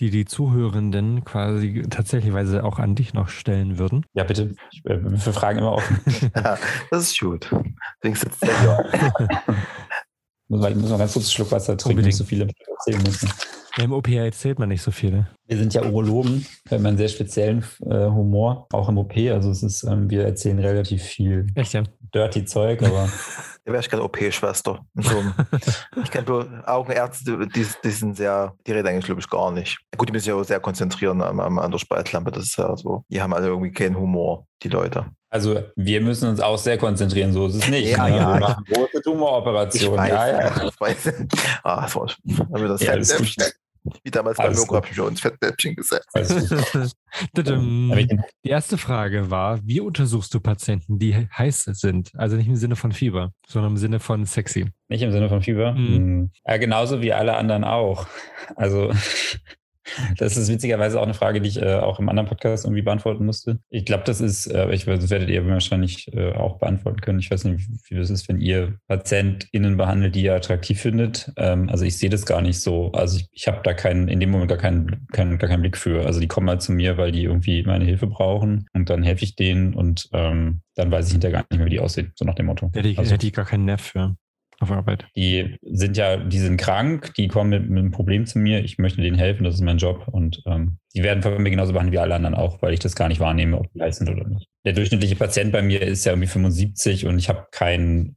die die Zuhörenden quasi tatsächlichweise auch an dich noch stellen würden. Ja, bitte, ich äh, bin für Fragen immer offen. Ja, das ist gut. Denkst jetzt. Muss ich muss mal ganz kurz einen Schluck Wasser trinken, Unbedingt. nicht so viele erzählen müssen. Im OP erzählt man nicht so viele. Wir sind ja Urologen, wir haben einen sehr speziellen äh, Humor, auch im OP. Also es ist, ähm, wir erzählen relativ viel Echt, ja? dirty Zeug, aber Da wäre ich gerne OP-Schwester. So ich kenne nur Augenärzte, die, die sind sehr, die reden eigentlich, glaube ich, gar nicht. Gut, die müssen sich auch sehr konzentrieren am, am, an der Spaltlampe. Das ist ja so. Die haben alle irgendwie keinen Humor, die Leute. Also wir müssen uns auch sehr konzentrieren, so ist es nicht. Ja, ne? ja, wir ich- machen große Ich Tumoroperation. weiß, Ja, ja. ich weiß. Ah, war haben wir das Ja. Wie damals bei Alles Mirko habe ich mir ins Fettnäpfchen gesetzt. Ich, Die erste Frage war, wie untersuchst du Patienten, die heiß sind? Also nicht im Sinne von Fieber, sondern im Sinne von sexy. nicht im Sinne von Fieber. Mhm. Hm. Ja, genauso wie alle anderen auch. Also das ist witzigerweise auch eine Frage, die ich äh, auch im anderen Podcast irgendwie beantworten musste. Ich glaube, das ist, äh, ich das werdet ihr wahrscheinlich äh, auch beantworten können. Ich weiß nicht, wie das ist, wenn ihr PatientInnen behandelt, die ihr attraktiv findet. Ähm, also ich sehe das gar nicht so. Also ich, ich habe da keinen, in dem Moment gar keinen, keinen, gar keinen Blick für. Also die kommen halt zu mir, weil die irgendwie meine Hilfe brauchen und dann helfe ich denen und ähm, dann weiß ich hinterher gar nicht mehr, wie die aussehen, so nach dem Motto. Hätte ich, Also- hätte ich gar keinen Nerv für auf Arbeit. die sind ja, die sind krank, die kommen mit, mit einem Problem zu mir, ich möchte denen helfen, das ist mein Job und ähm, die werden von mir genauso behandelt wie alle anderen auch, weil ich das gar nicht wahrnehme, ob die heiß sind oder nicht. Der durchschnittliche Patient bei mir ist ja irgendwie 75 und ich habe keinen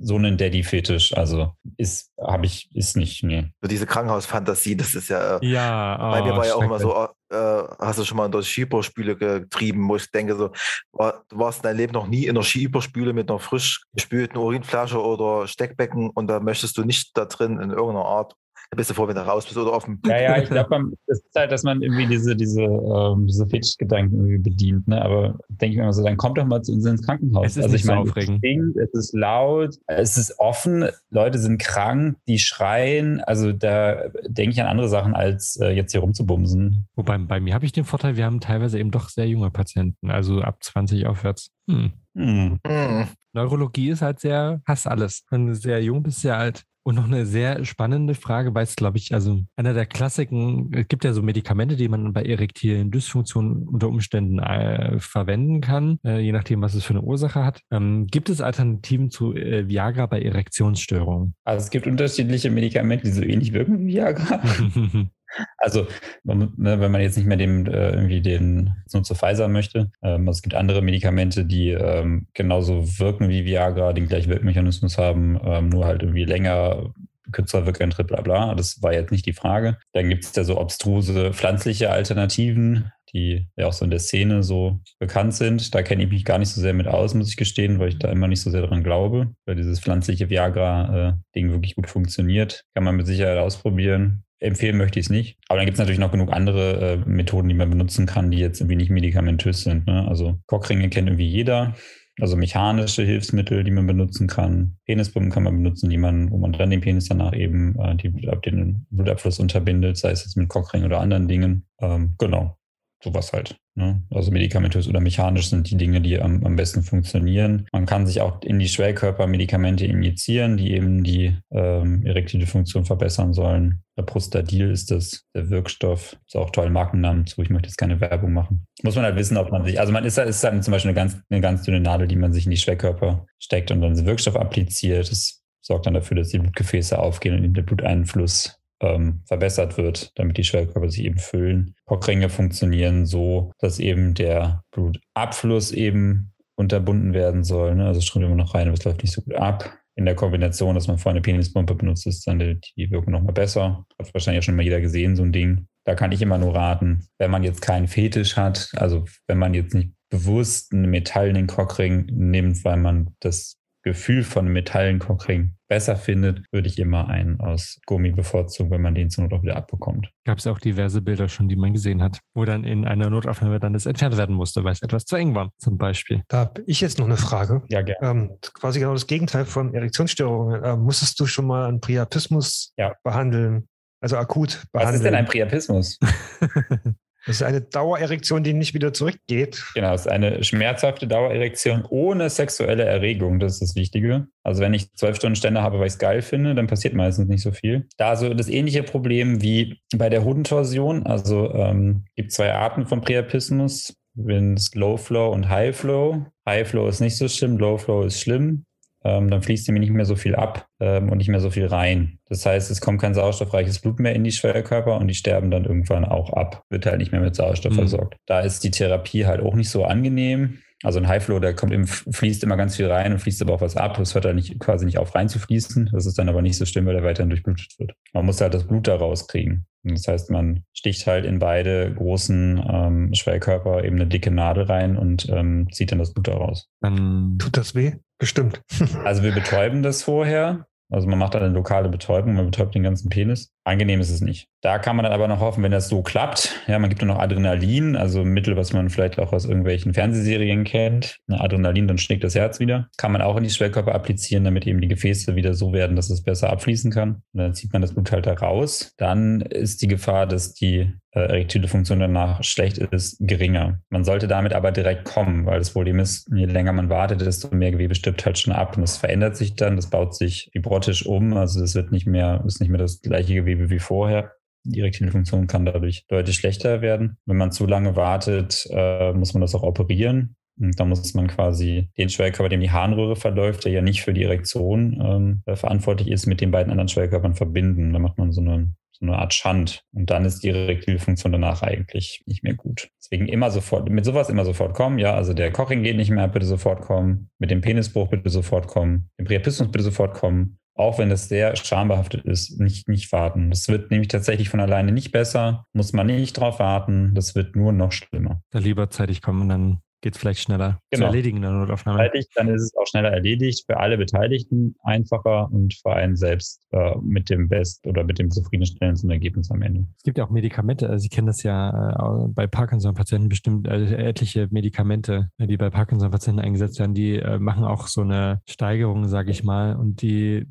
so einen Daddy-Fetisch, also ist, habe ich, ist nicht, nee. So diese Krankenhausfantasie, das ist ja. Äh, Ja, bei mir oh, war ja auch immer so, hast du schon mal in der Skiüberspüle getrieben, wo ich denke so, war- du warst in deinem Leben noch nie in der Skiüberspüle mit einer frisch gespülten Urinflasche oder Steckbecken und da möchtest du nicht da drin in irgendeiner Art, da bist du froh, wenn du raus bist oder auf dem Ja, ja, ich glaube, das ist halt, dass man irgendwie diese, diese, ähm, diese Fetischgedanken irgendwie bedient, ne? Aber denke ich mir immer so, dann kommt doch mal zu uns ins Krankenhaus. Es ist also nicht ich so meine, aufregend. es stinkt, es ist laut, es ist offen, Leute sind krank, die schreien. Also da denke ich an andere Sachen, als äh, jetzt hier rumzubumsen. Wobei bei mir habe ich den Vorteil, wir haben teilweise eben doch sehr junge Patienten, also ab 20 aufwärts. Hm. Hm. Hm, Neurologie ist halt sehr, hast alles. Wenn du sehr jung bist, sehr alt. Und noch eine sehr spannende Frage, weil es, glaube ich, also einer der Klassiken, es gibt ja so Medikamente, die man bei erektilen Dysfunktionen unter Umständen äh, verwenden kann, äh, je nachdem, was es für eine Ursache hat. Ähm, gibt es Alternativen zu äh, Viagra bei Erektionsstörungen? Also es gibt unterschiedliche Medikamente, die so ähnlich wirken wie Viagra. Also, ne, wenn man jetzt nicht mehr dem äh, irgendwie den nur zu Pfizer möchte, ähm, also es gibt andere Medikamente, die ähm, genauso wirken wie Viagra, den gleichen Wirkmechanismus haben, ähm, nur halt irgendwie länger, kürzer Wirkeintritt, bla bla. Das war jetzt nicht die Frage. Dann gibt es ja so obstruse pflanzliche Alternativen, die ja auch so in der Szene so bekannt sind. Da kenne ich mich gar nicht so sehr mit aus, muss ich gestehen, weil ich da immer nicht so sehr dran glaube, weil dieses pflanzliche Viagra-Ding wirklich gut funktioniert. Kann man mit Sicherheit ausprobieren. Empfehlen möchte ich es nicht. Aber dann gibt es natürlich noch genug andere äh, Methoden, die man benutzen kann, die jetzt irgendwie nicht medikamentös sind. Ne? Also Cockringe kennt irgendwie jeder. Also mechanische Hilfsmittel, die man benutzen kann. Penispumpen kann man benutzen, die man, wo man dann den Penis danach eben äh, die, den Blutabfluss unterbindet, sei es jetzt mit Cockring oder anderen Dingen. Ähm, genau sowas halt. Ne? Also medikamentös oder mechanisch sind die Dinge, die am, am besten funktionieren. Man kann sich auch in die Schwellkörper Medikamente injizieren, die eben die ähm, erektile Funktion verbessern sollen. Der Prostadil ist das, der Wirkstoff. Ist auch toll, Markennamen zu. Ich möchte jetzt keine Werbung machen. Muss man halt wissen, ob man sich, also man ist, ist halt zum Beispiel eine ganz, eine ganz dünne Nadel, die man sich in die Schwellkörper steckt und dann den Wirkstoff appliziert. Das sorgt dann dafür, dass die Blutgefäße aufgehen und der Bluteinfluss ähm, verbessert wird, damit die Schwellkörper sich eben füllen. Cockringe funktionieren so, dass eben der Blutabfluss eben unterbunden werden soll. Ne? Also strömt immer noch rein, aber es läuft nicht so gut ab. In der Kombination, dass man vorher eine Penispumpe benutzt, ist dann die, Wirkung nochmal besser. Hat wahrscheinlich schon mal jeder gesehen, so ein Ding. Da kann ich immer nur raten, wenn man jetzt keinen Fetisch hat, also wenn man jetzt nicht bewusst einen metallenen Cockring nimmt, weil man das Gefühl von Metallencockring besser findet, würde ich immer einen aus Gummi bevorzugen, wenn man den zur Not auch wieder abbekommt. Gab es auch diverse Bilder schon, die man gesehen hat, wo dann in einer Notaufnahme dann das entfernt werden musste, weil es etwas zu eng war, zum Beispiel. Da habe ich jetzt noch eine Frage. Ja, gerne. Ähm, quasi genau das Gegenteil von Erektionsstörungen. Ähm, musstest du schon mal einen Priapismus ja. behandeln? Also akut behandeln? Was ist denn ein Priapismus? Das ist eine Dauererektion, die nicht wieder zurückgeht. Genau, es ist eine schmerzhafte Dauererektion ohne sexuelle Erregung. Das ist das Wichtige. Also wenn ich zwölf Stunden Ständer habe, weil ich es geil finde, dann passiert meistens nicht so viel. Da so das ähnliche Problem wie bei der Hodentorsion. Also ähm, gibt zwei Arten von Priapismus. Low Flow und High Flow. High Flow ist nicht so schlimm, Low Flow ist schlimm ähm, dann fließt nämlich nicht mehr so viel ab ähm, und nicht mehr so viel rein. Das heißt, es kommt kein sauerstoffreiches Blut mehr in die Schwellkörper und die sterben dann irgendwann auch ab, wird halt nicht mehr mit Sauerstoff mhm. versorgt. Da ist die Therapie halt auch nicht so angenehm. Also ein Highflow, der kommt im, fließt immer ganz viel rein und fließt aber auch was ab. Das hört dann nicht, quasi nicht auf rein zu fließen. Das ist dann aber nicht so schlimm, weil er weiterhin durchblutet wird. Man muss halt das Blut da rauskriegen. Das heißt, man sticht halt in beide großen ähm, Schwellkörper eben eine dicke Nadel rein und ähm, zieht dann das Blut da raus. Dann tut das weh? Bestimmt. also wir betäuben das vorher. Also man macht dann eine lokale Betäubung, man betäubt den ganzen Penis. Angenehm ist es nicht. Da kann man dann aber noch hoffen, wenn das so klappt. Ja, man gibt dann noch Adrenalin, also Mittel, was man vielleicht auch aus irgendwelchen Fernsehserien kennt. Adrenalin, dann schlägt das Herz wieder. Kann man auch in die Schwellkörper applizieren, damit eben die Gefäße wieder so werden, dass es besser abfließen kann. Und dann zieht man das Blut halt da raus. Dann ist die Gefahr, dass die äh, erektile Funktion danach schlecht ist, geringer. Man sollte damit aber direkt kommen, weil das Problem ist, je länger man wartet, desto mehr Gewebe stirbt halt schon ab und es verändert sich dann, das baut sich fibrotisch um, also es wird nicht mehr, ist nicht mehr das gleiche Gewebe wie vorher. Die erektile Funktion kann dadurch deutlich schlechter werden. Wenn man zu lange wartet, äh, muss man das auch operieren. Und da muss man quasi den Schwellkörper, dem die Harnröhre verläuft, der ja nicht für die Erektion ähm, äh, verantwortlich ist, mit den beiden anderen Schwellkörpern verbinden. Da macht man so eine so eine Art Schand. Und dann ist die Erektilfunktion danach eigentlich nicht mehr gut. Deswegen immer sofort, mit sowas immer sofort kommen. Ja, also der Koching geht nicht mehr, bitte sofort kommen. Mit dem Penisbruch bitte sofort kommen. Dem Priapismus bitte sofort kommen. Auch wenn das sehr schambehaftet ist, nicht, nicht warten. Das wird nämlich tatsächlich von alleine nicht besser. Muss man nicht drauf warten. Das wird nur noch schlimmer. Da lieber zeitig kommen, dann geht es vielleicht schneller genau. zu erledigen in der Notaufnahme. Dann ist es auch schneller erledigt, für alle Beteiligten einfacher und für einen selbst äh, mit dem best oder mit dem zufriedenstellendsten Ergebnis am Ende. Es gibt ja auch Medikamente, also Sie kennen das ja äh, bei Parkinson-Patienten bestimmt äh, etliche Medikamente, die bei Parkinson-Patienten eingesetzt werden, die äh, machen auch so eine Steigerung, sage ich mal, und die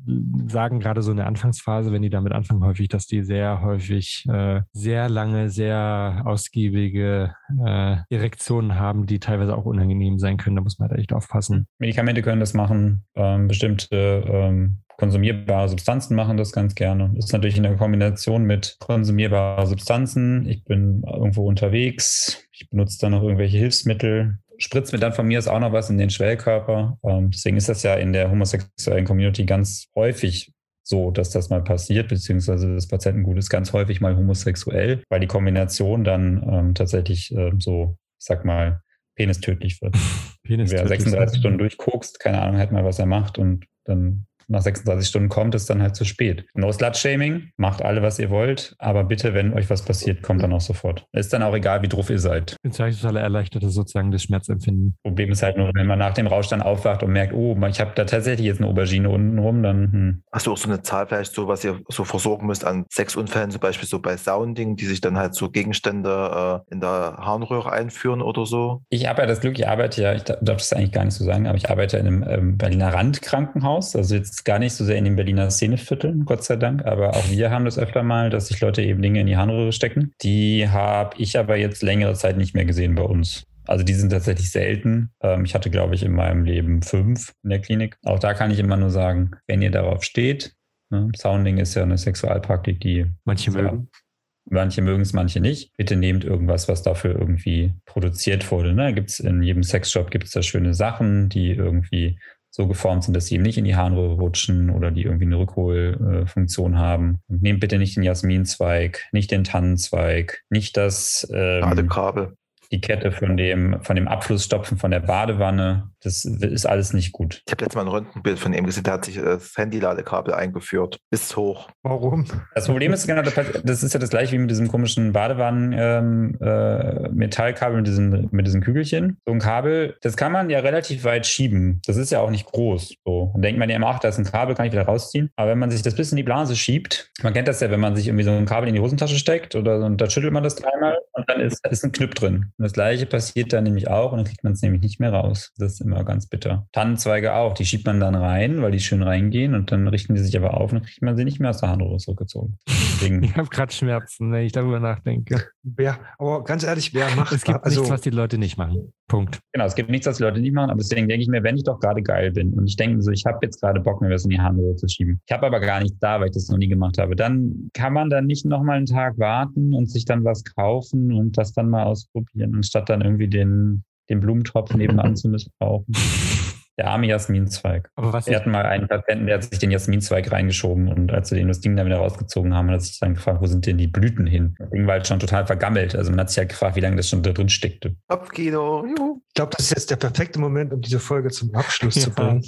sagen gerade so in der Anfangsphase, wenn die damit anfangen, häufig, dass die sehr häufig äh, sehr lange, sehr ausgiebige äh, Erektionen haben, die teilweise teilweise auch unangenehm sein können. Da muss man halt echt aufpassen. Medikamente können das machen, ähm, bestimmte ähm, konsumierbare Substanzen machen das ganz gerne. Das ist natürlich in der Kombination mit konsumierbaren Substanzen. Ich bin irgendwo unterwegs, ich benutze dann noch irgendwelche Hilfsmittel, spritzt mir dann von mir aus auch noch was in den Schwellkörper. Ähm, deswegen ist das ja in der homosexuellen Community ganz häufig so, dass das mal passiert, beziehungsweise das Patientengut ist ganz häufig mal homosexuell, weil die Kombination dann ähm, tatsächlich äh, so, ich sag mal, penistödlich wird. Penis Wer 36 Stunden durchguckst, keine Ahnung hat mal, was er macht und dann nach 36 Stunden kommt, ist dann halt zu spät. No Slut-Shaming, macht alle, was ihr wollt, aber bitte, wenn euch was passiert, kommt dann auch sofort. Ist dann auch egal, wie drauf ihr seid. Ich total erleichtert sozusagen das Schmerzempfinden. Problem ist halt nur, wenn man nach dem Rausch dann aufwacht und merkt, oh, ich habe da tatsächlich jetzt eine Aubergine unten rum, dann hm. Hast du auch so eine Zahl vielleicht so, was ihr so versorgen müsst an Sexunfällen, zum Beispiel so bei Sounding, die sich dann halt so Gegenstände äh, in der Harnröhre einführen oder so? Ich habe ja das Glück, ich arbeite ja, ich darf das eigentlich gar nicht so sagen, aber ich arbeite in einem ähm, Berliner Randkrankenhaus, also jetzt gar nicht so sehr in den Berliner Szenevierteln, Gott sei Dank, aber auch wir haben das öfter mal, dass sich Leute eben Dinge in die Harnröhre stecken. Die habe ich aber jetzt längere Zeit nicht mehr gesehen bei uns. Also die sind tatsächlich selten. Ähm, ich hatte, glaube ich, in meinem Leben fünf in der Klinik. Auch da kann ich immer nur sagen, wenn ihr darauf steht, ne, Sounding ist ja eine Sexualpraktik, die Manche mögen. Manche mögen es, manche nicht. Bitte nehmt irgendwas, was dafür irgendwie produziert wurde. Ne? Gibt's in jedem Sexshop gibt es da schöne Sachen, die irgendwie so geformt sind, dass sie eben nicht in die Harnröhre rutschen oder die irgendwie eine Rückholfunktion haben. Und nehmt bitte nicht den Jasminzweig, nicht den Tannenzweig, nicht das ähm, Ladekabel. Die Kette von dem, von dem Abflussstopfen von der Badewanne. Das ist alles nicht gut. Ich habe letztes Mal ein Röntgenbild von ihm gesehen, der hat sich äh, das Handy-Ladekabel eingeführt. Bis hoch. Warum? Das Problem ist genau, das ist ja das gleiche wie mit diesem komischen Badewannen-Metallkabel mit, diesen, mit diesen Kügelchen. So ein Kabel, das kann man ja relativ weit schieben. Das ist ja auch nicht groß. So. Dann denkt man ja immer, ach, da ist ein Kabel, kann ich wieder rausziehen. Aber wenn man sich das bis in die Blase schiebt, man kennt das ja, wenn man sich irgendwie so ein Kabel in die Hosentasche steckt oder so, und da schüttelt man das dreimal und dann ist, ist ein Knüpp drin. Und das gleiche passiert dann nämlich auch und dann kriegt man es nämlich nicht mehr raus. Das ist immer ganz bitter. Tannenzweige auch, die schiebt man dann rein, weil die schön reingehen und dann richten die sich aber auf und dann kriegt man sie nicht mehr aus der Harnröhre zurückgezogen. Deswegen, Ich habe gerade Schmerzen, wenn ich darüber nachdenke. Wer, aber ganz ehrlich, wer macht Es gibt also, nichts, was die Leute nicht machen. Punkt. genau, es gibt nichts, was die Leute nicht machen, aber deswegen denke ich mir, wenn ich doch gerade geil bin und ich denke mir so, ich habe jetzt gerade Bock, mir was in die Harnröhre zu schieben. Ich habe aber gar nichts da, weil ich das noch nie gemacht habe. Dann kann man dann nicht nochmal einen Tag warten und sich dann was kaufen und das dann mal ausprobieren, anstatt dann irgendwie den, den Blumentopf nebenan zu missbrauchen. Der arme Jasminzweig. Aber was Wir hatten mal einen Patienten, der hat sich den Jasminzweig reingeschoben und als wir den das Ding dann wieder rausgezogen haben, hat er sich dann gefragt, wo sind denn die Blüten hin? Das Ding war halt schon total vergammelt. Also man hat sich halt gefragt, wie lange das schon da drin steckte. Kopfkino. Juhu. ich glaube, das ist jetzt der perfekte Moment, um diese Folge zum Abschluss zu Ja. bringen.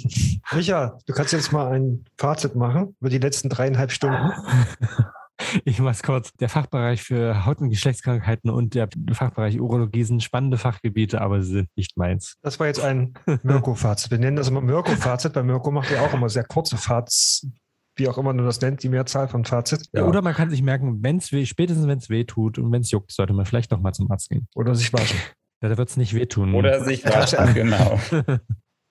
Micha, du kannst jetzt mal ein Fazit machen über die letzten dreieinhalb Stunden. ich mach's kurz. Der Fachbereich für Haut- und Geschlechtskrankheiten und der Fachbereich Urologie sind spannende Fachgebiete, aber sie sind nicht meins. Das war jetzt ein Mirko-Fazit. Wir nennen das immer Mirko-Fazit, weil Mirko macht ja auch immer sehr kurze Fazits, wie auch immer du das nennt, die Mehrzahl von Fazit. Oder man kann sich merken, wenn es weh, spätestens wenn es weh tut und wenn es juckt, sollte man vielleicht noch mal zum Arzt gehen. Oder sich waschen. Ja, da wird es nicht wehtun. Oder sich waschen, genau.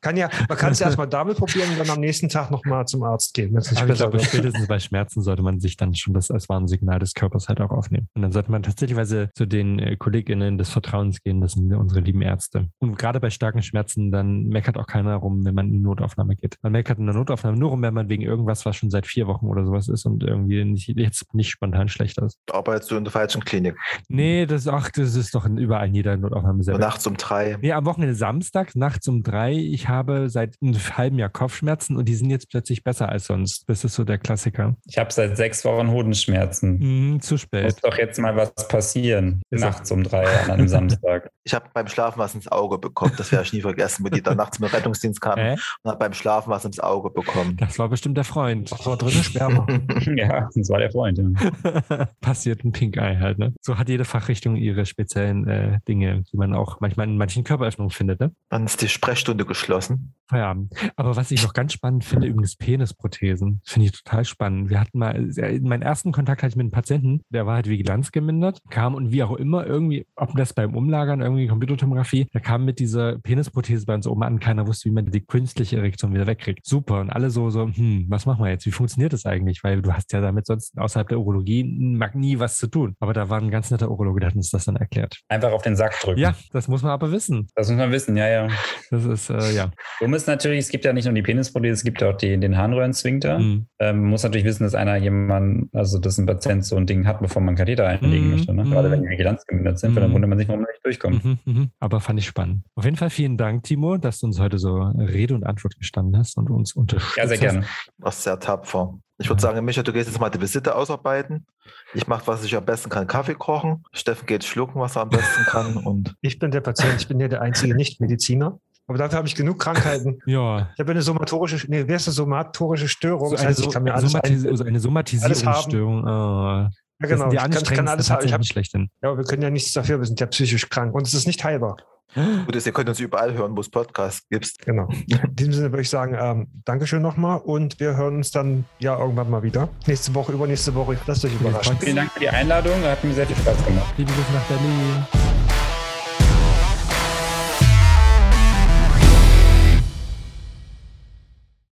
Kann ja, man kann es erstmal damit probieren und dann am nächsten Tag nochmal zum Arzt gehen, wenn es nicht Aber ich glaube, wird. spätestens bei Schmerzen sollte man sich dann schon das als Warnsignal des Körpers halt auch aufnehmen. Und dann sollte man tatsächlich zu den äh, KollegInnen des Vertrauens gehen, das sind unsere lieben Ärzte. Und gerade bei starken Schmerzen, dann meckert auch keiner rum, wenn man in die Notaufnahme geht. Man meckert in der Notaufnahme nur rum, wenn man wegen irgendwas, was schon seit vier Wochen oder sowas ist und irgendwie nicht, jetzt nicht spontan schlecht ist. Arbeitest du in der falschen Klinik? Nee, das, ach, das ist doch in überall in jeder Notaufnahme selber. nachts um drei. Nee, am Wochenende Samstag, nachts um drei. Ich habe seit einem halben Jahr Kopfschmerzen und die sind jetzt plötzlich besser als sonst. Das ist so der Klassiker. Ich habe seit sechs Wochen Hodenschmerzen. Mhm, zu Muss spät. doch jetzt mal was passieren. Ist Nachts um drei an einem Samstag. Ich habe beim Schlafen was ins Auge bekommen. Das werde ich nie vergessen, wo die dann nachts mit dem Rettungsdienst kamen Hä? und habe beim Schlafen was ins Auge bekommen. Das war bestimmt der Freund. Was war drin? Sperma. ja, das war der Freund. Ja. Passiert ein Pink Eye halt, ne? So hat jede Fachrichtung ihre speziellen äh, Dinge, die man auch manchmal in manchen Körperöffnungen findet, ne? Dann ist die Sprechstunde geschlossen. lassen? Feierabend. Aber was ich noch ganz spannend finde, übrigens Penisprothesen. Finde ich total spannend. Wir hatten mal, meinen ersten Kontakt hatte ich mit einem Patienten, der war halt Vigilanz gemindert, kam und wie auch immer irgendwie, ob das beim Umlagern, irgendwie Computertomographie, der kam mit dieser Penisprothese bei uns oben an. Keiner wusste, wie man die künstliche Erektion wieder wegkriegt. Super. Und alle so, so, hm, was machen wir jetzt? Wie funktioniert das eigentlich? Weil du hast ja damit sonst außerhalb der Urologie mag nie was zu tun. Aber da war ein ganz netter Urologe, der hat uns das dann erklärt. Einfach auf den Sack drücken. Ja, das muss man aber wissen. Das muss man wissen, ja, ja. Das ist, äh, ja. Dumm ist natürlich, es gibt ja nicht nur die Penisprothese, es gibt auch die, den Harnröhrenzwinkter. Hm. Ähm, man muss natürlich wissen, dass einer jemand, also dass ein Patient so ein Ding hat, bevor man einen Katheter einlegen Mhm, möchte. Ne? mhm. Gerade wenn die Vigilanz gemindert sind, weil dann Mhm. wundert man sich, warum man nicht durchkommt. Mhm, mhm. Aber fand ich spannend. Auf jeden Fall vielen Dank, Timo, dass du uns heute so Rede und Antwort gestanden hast und uns unterstützt Ja, sehr gerne. Was sehr tapfer. Ich würde sagen, Micha, du gehst jetzt mal die Visite ausarbeiten. Ich mache, was ich am besten kann, Kaffee kochen. Steffen geht schlucken, was er am besten kann. Und Ich bin der Patient, ich bin ja der einzige Nicht-Mediziner. Aber dafür habe ich genug Krankheiten. Ja. Ich habe eine somatorische, nee, wer ist das somatorische Störung? So das eine, heißt, ich kann mir alles Somatis ein, so eine Somatisierungsstörung. Oh. ja, genau, das ich die kann, ich kann alles haben. Ich hab, tatsächlich schlechthin. ja, aber wir können ja nichts dafür, wir sind ja psychisch krank und es ist nicht heilbar. Gut, ist, ihr könnt uns überall hören, wo es Podcasts gibt. Genau. In diesem Sinne würde ich sagen, ähm, Dankeschön nochmal und wir hören uns dann ja irgendwann mal wieder. Nächste Woche, übernächste Woche. Lasst euch überraschen. Vielen Dank für die Einladung. Hat mir sehr viel Spaß gemacht. Liebe Grüße nach Berlin.